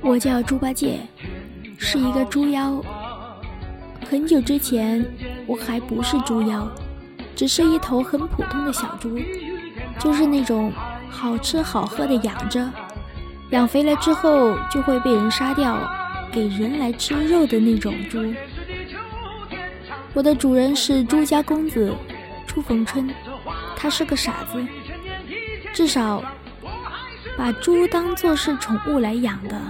我叫猪八戒，是一个猪妖。很久之前，我还不是猪妖，只是一头很普通的小猪，就是那种好吃好喝的养着，养肥了之后就会被人杀掉，给人来吃肉的那种猪。我的主人是朱家公子朱逢春，他是个傻子，至少把猪当做是宠物来养的，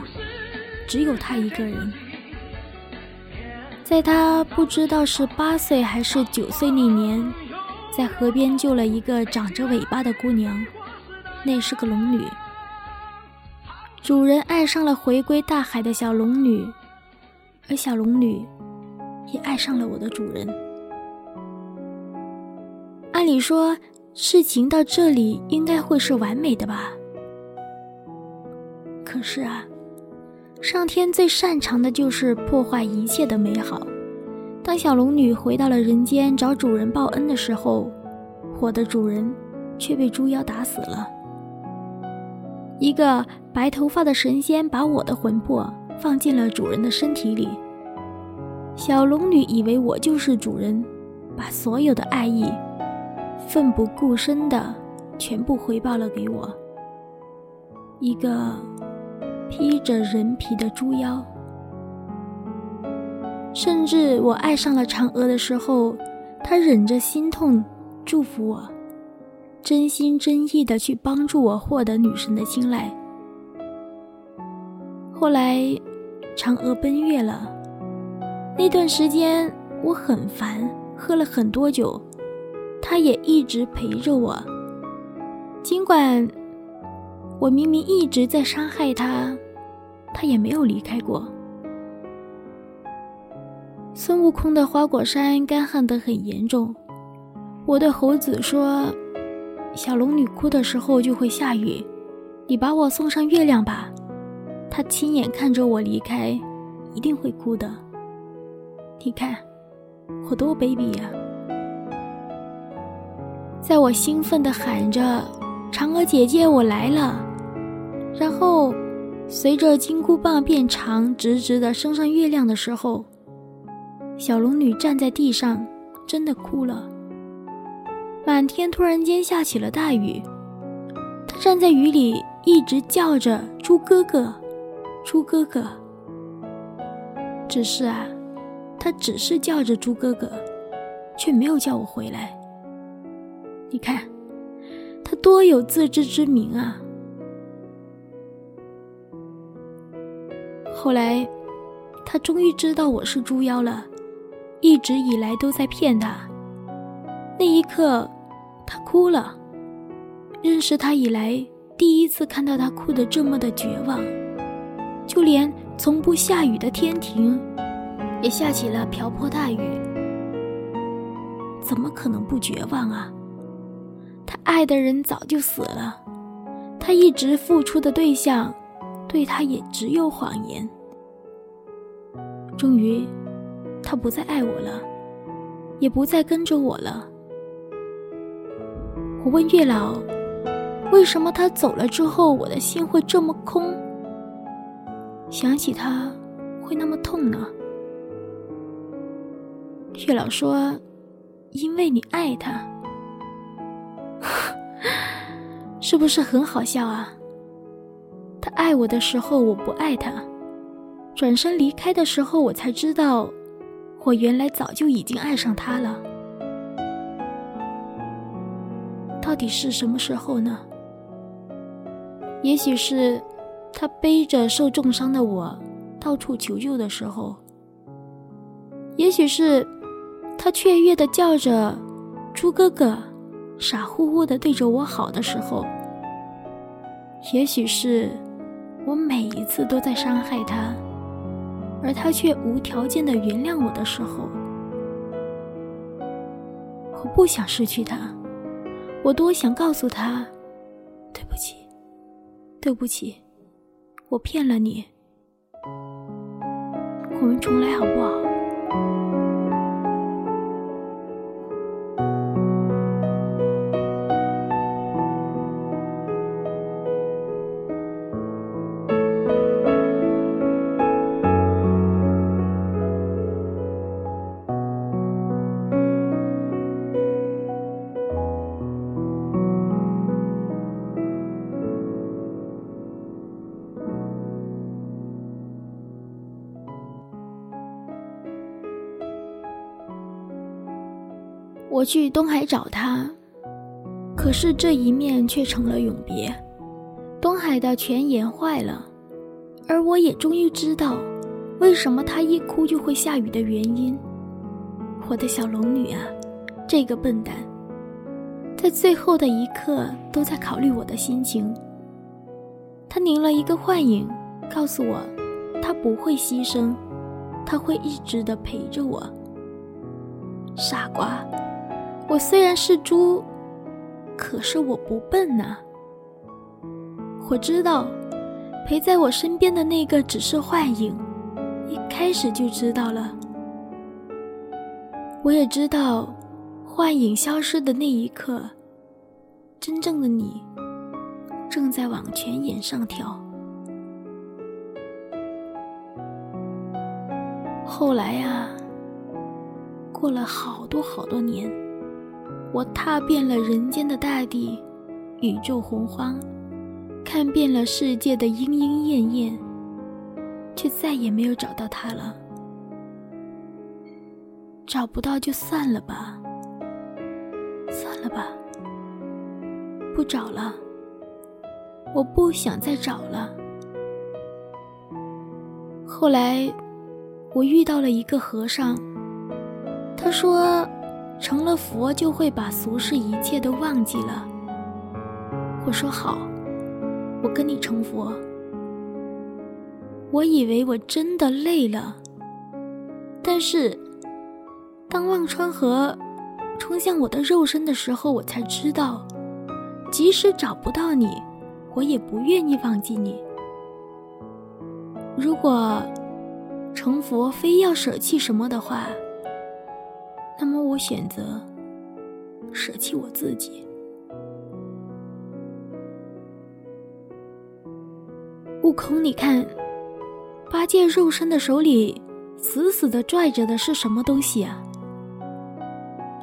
只有他一个人。在他不知道是八岁还是九岁那年，在河边救了一个长着尾巴的姑娘，那是个龙女。主人爱上了回归大海的小龙女，而小龙女也爱上了我的主人。按理说，事情到这里应该会是完美的吧？可是啊。上天最擅长的就是破坏一切的美好。当小龙女回到了人间找主人报恩的时候，我的主人却被猪妖打死了。一个白头发的神仙把我的魂魄放进了主人的身体里。小龙女以为我就是主人，把所有的爱意奋不顾身的全部回报了给我。一个。披着人皮的猪妖，甚至我爱上了嫦娥的时候，他忍着心痛，祝福我，真心真意的去帮助我获得女神的青睐。后来，嫦娥奔月了，那段时间我很烦，喝了很多酒，他也一直陪着我，尽管。我明明一直在伤害他，他也没有离开过。孙悟空的花果山干旱得很严重，我对猴子说：“小龙女哭的时候就会下雨，你把我送上月亮吧。”他亲眼看着我离开，一定会哭的。你看，我多卑鄙呀！在我兴奋地喊着。嫦娥姐姐，我来了。然后，随着金箍棒变长，直直的升上月亮的时候，小龙女站在地上，真的哭了。满天突然间下起了大雨，她站在雨里，一直叫着“猪哥哥，猪哥哥”。只是啊，她只是叫着“猪哥哥”，却没有叫我回来。你看。他多有自知之明啊！后来，他终于知道我是猪妖了，一直以来都在骗他。那一刻，他哭了。认识他以来，第一次看到他哭得这么的绝望，就连从不下雨的天庭，也下起了瓢泼大雨。怎么可能不绝望啊？他爱的人早就死了，他一直付出的对象，对他也只有谎言。终于，他不再爱我了，也不再跟着我了。我问月老，为什么他走了之后，我的心会这么空？想起他，会那么痛呢？月老说，因为你爱他。是不是很好笑啊？他爱我的时候我不爱他，转身离开的时候我才知道，我原来早就已经爱上他了。到底是什么时候呢？也许是他背着受重伤的我到处求救的时候，也许是他雀跃的叫着“猪哥哥”。傻乎乎的对着我好的时候，也许是我每一次都在伤害他，而他却无条件的原谅我的时候，我不想失去他，我多想告诉他，对不起，对不起，我骗了你。我们重来好不好？我去东海找他，可是这一面却成了永别。东海的泉眼坏了，而我也终于知道，为什么他一哭就会下雨的原因。我的小龙女啊，这个笨蛋，在最后的一刻都在考虑我的心情。他拧了一个幻影，告诉我，他不会牺牲，他会一直的陪着我。傻瓜。我虽然是猪，可是我不笨呐。我知道，陪在我身边的那个只是幻影，一开始就知道了。我也知道，幻影消失的那一刻，真正的你正在往前沿上跳。后来呀，过了好多好多年。我踏遍了人间的大地，宇宙洪荒，看遍了世界的莺莺燕燕，却再也没有找到他了。找不到就算了吧，算了吧，不找了。我不想再找了。后来，我遇到了一个和尚，他说。成了佛就会把俗世一切都忘记了。我说好，我跟你成佛。我以为我真的累了，但是当忘川河冲向我的肉身的时候，我才知道，即使找不到你，我也不愿意忘记你。如果成佛非要舍弃什么的话。那么我选择舍弃我自己。悟空，你看，八戒肉身的手里死死的拽着的是什么东西啊？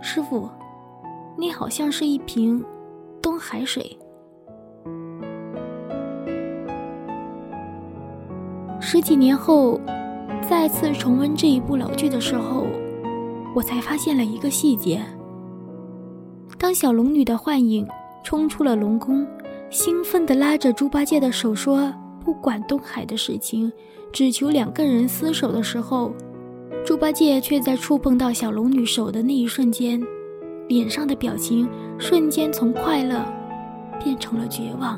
师傅，你好像是一瓶东海水。十几年后，再次重温这一部老剧的时候。我才发现了一个细节：当小龙女的幻影冲出了龙宫，兴奋地拉着猪八戒的手说“不管东海的事情，只求两个人厮守”的时候，猪八戒却在触碰到小龙女手的那一瞬间，脸上的表情瞬间从快乐变成了绝望。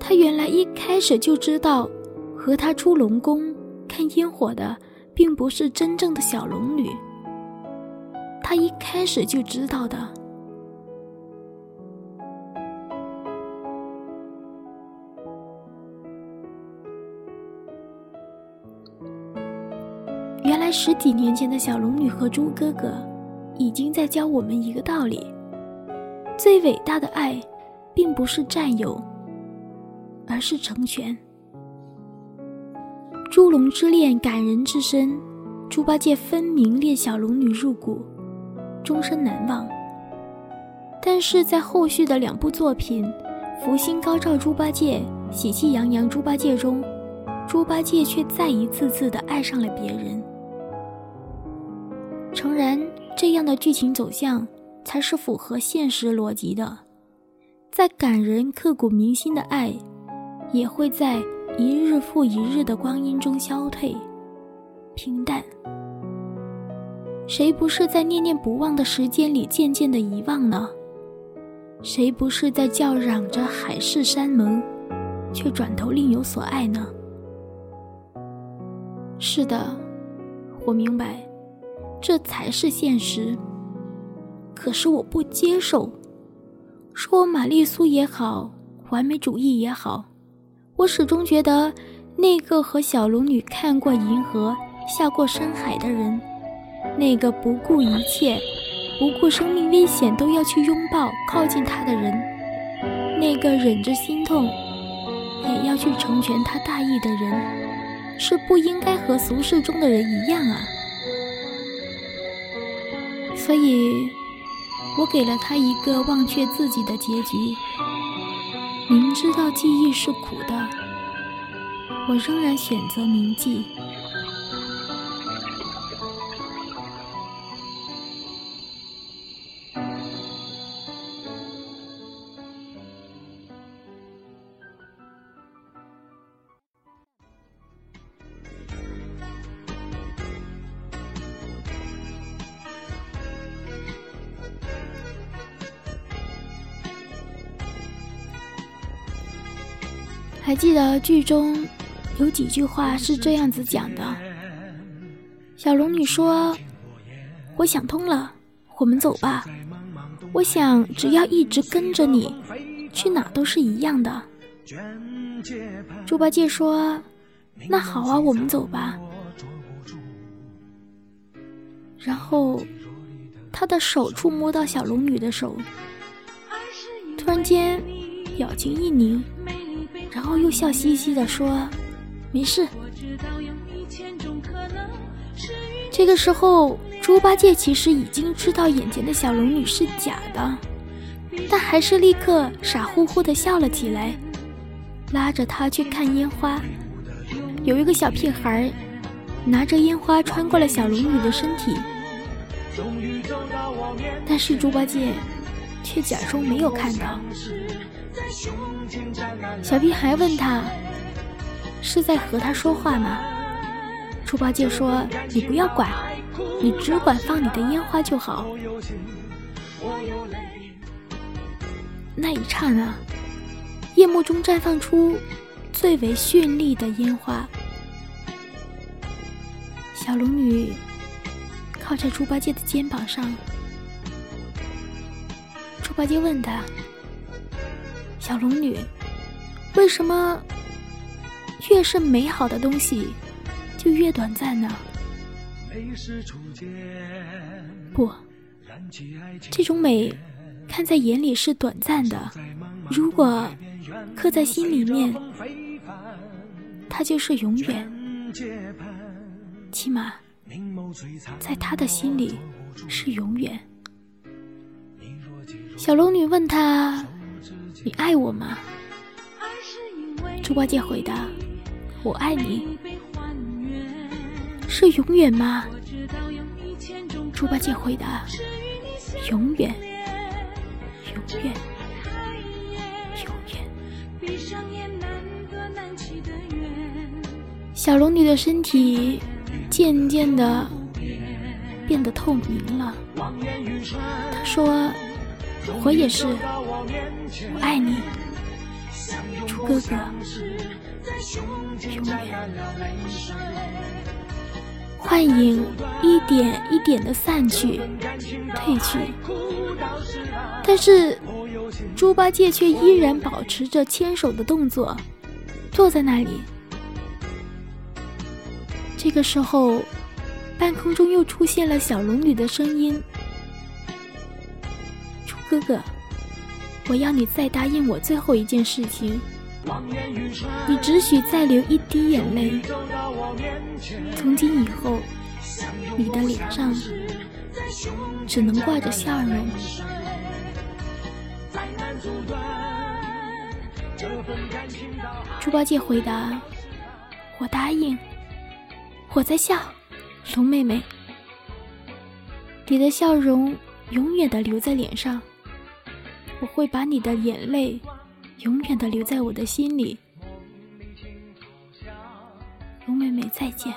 他原来一开始就知道，和他出龙宫。看烟火的并不是真正的小龙女，她一开始就知道的。原来十几年前的小龙女和猪哥哥，已经在教我们一个道理：最伟大的爱，并不是占有，而是成全。猪龙之恋感人至深，猪八戒分明恋小龙女入骨，终身难忘。但是在后续的两部作品《福星高照猪八戒》《喜气洋洋猪八戒》中，猪八戒却再一次次的爱上了别人。诚然，这样的剧情走向才是符合现实逻辑的。再感人、刻骨铭心的爱，也会在。一日复一日的光阴中消退，平淡。谁不是在念念不忘的时间里渐渐的遗忘呢？谁不是在叫嚷着海誓山盟，却转头另有所爱呢？是的，我明白，这才是现实。可是我不接受，说我玛丽苏也好，完美主义也好，我始终觉得那个和小龙女看过银河、下过深海的人，那个不顾一切、不顾生命危险都要去拥抱、靠近他的人，那个忍着心痛也要去成全他大义的人，是不应该和俗世中的人一样啊。所以，我给了他一个忘却自己的结局。明知道记忆是苦的，我仍然选择铭记。记得剧中有几句话是这样子讲的：小龙女说：“我想通了，我们走吧。我想只要一直跟着你，去哪都是一样的。”猪八戒说：“那好啊，我们走吧。”然后他的手触摸到小龙女的手，突然间表情一凝。然后又笑嘻嘻的说：“没事。”这个时候，猪八戒其实已经知道眼前的小龙女是假的，但还是立刻傻乎乎的笑了起来，拉着她去看烟花。有一个小屁孩拿着烟花穿过了小龙女的身体，但是猪八戒却假装没有看到。小屁孩问他：“是在和他说话吗？”猪八戒说：“你不要管，你只管放你的烟花就好。”那一刹那，夜幕中绽放出最为绚丽的烟花。小龙女靠在猪八戒的肩膀上，猪八戒问他。小龙女，为什么越是美好的东西就越短暂呢？不，这种美看在眼里是短暂的，如果刻在心里面，它就是永远。起码在他的心里是永远。小龙女问他。你爱我吗？猪八戒回答：“我爱你。”是永远吗？猪八戒回答：“永远，永远，永远。”小龙女的身体渐渐的变得透明了。她说：“我也是。”我爱你，猪哥哥，永远。幻影一点一点的散去、褪去，但是猪八戒却依然保持着牵手的动作，坐在那里。这个时候，半空中又出现了小龙女的声音：“哥哥。”我要你再答应我最后一件事情，你只许再流一滴眼泪。从今以后，你的脸上只能挂着笑容。猪八戒回答：“我答应，我在笑，龙妹妹，你的笑容永远的留在脸上。”我会把你的眼泪永远的留在我的心里，龙妹妹再见，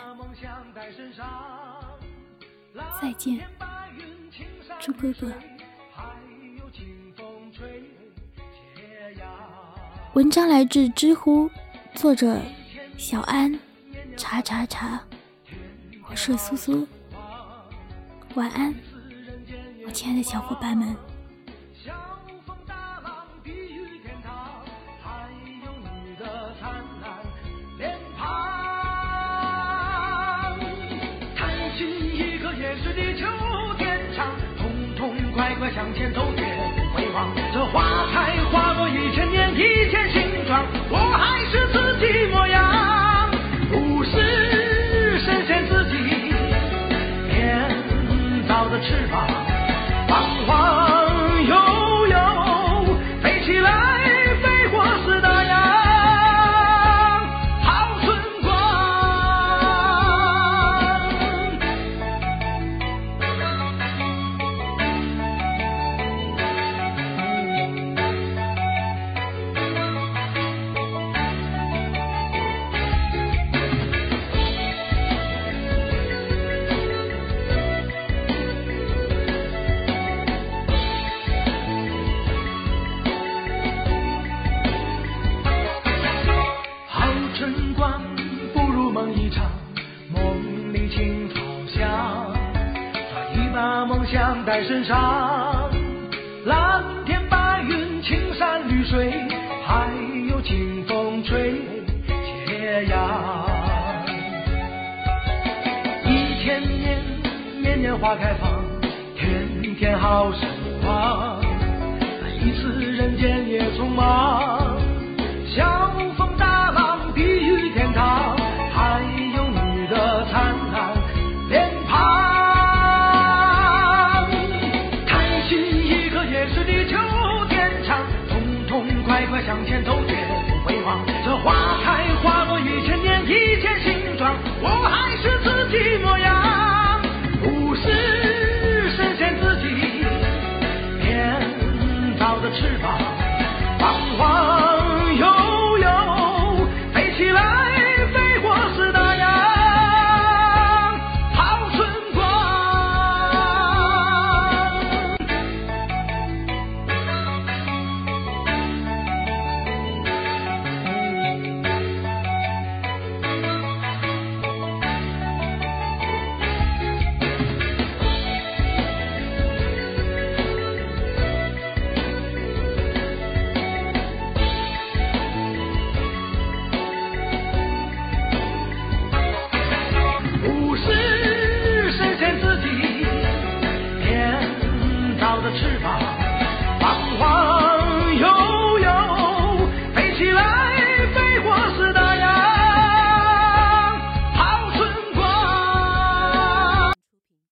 再见，猪哥哥。文章来自知乎，作者小安，查查查，我是苏苏，晚安，我亲爱的小伙伴们。向前走。花开放天天好时光来一次人间也匆忙。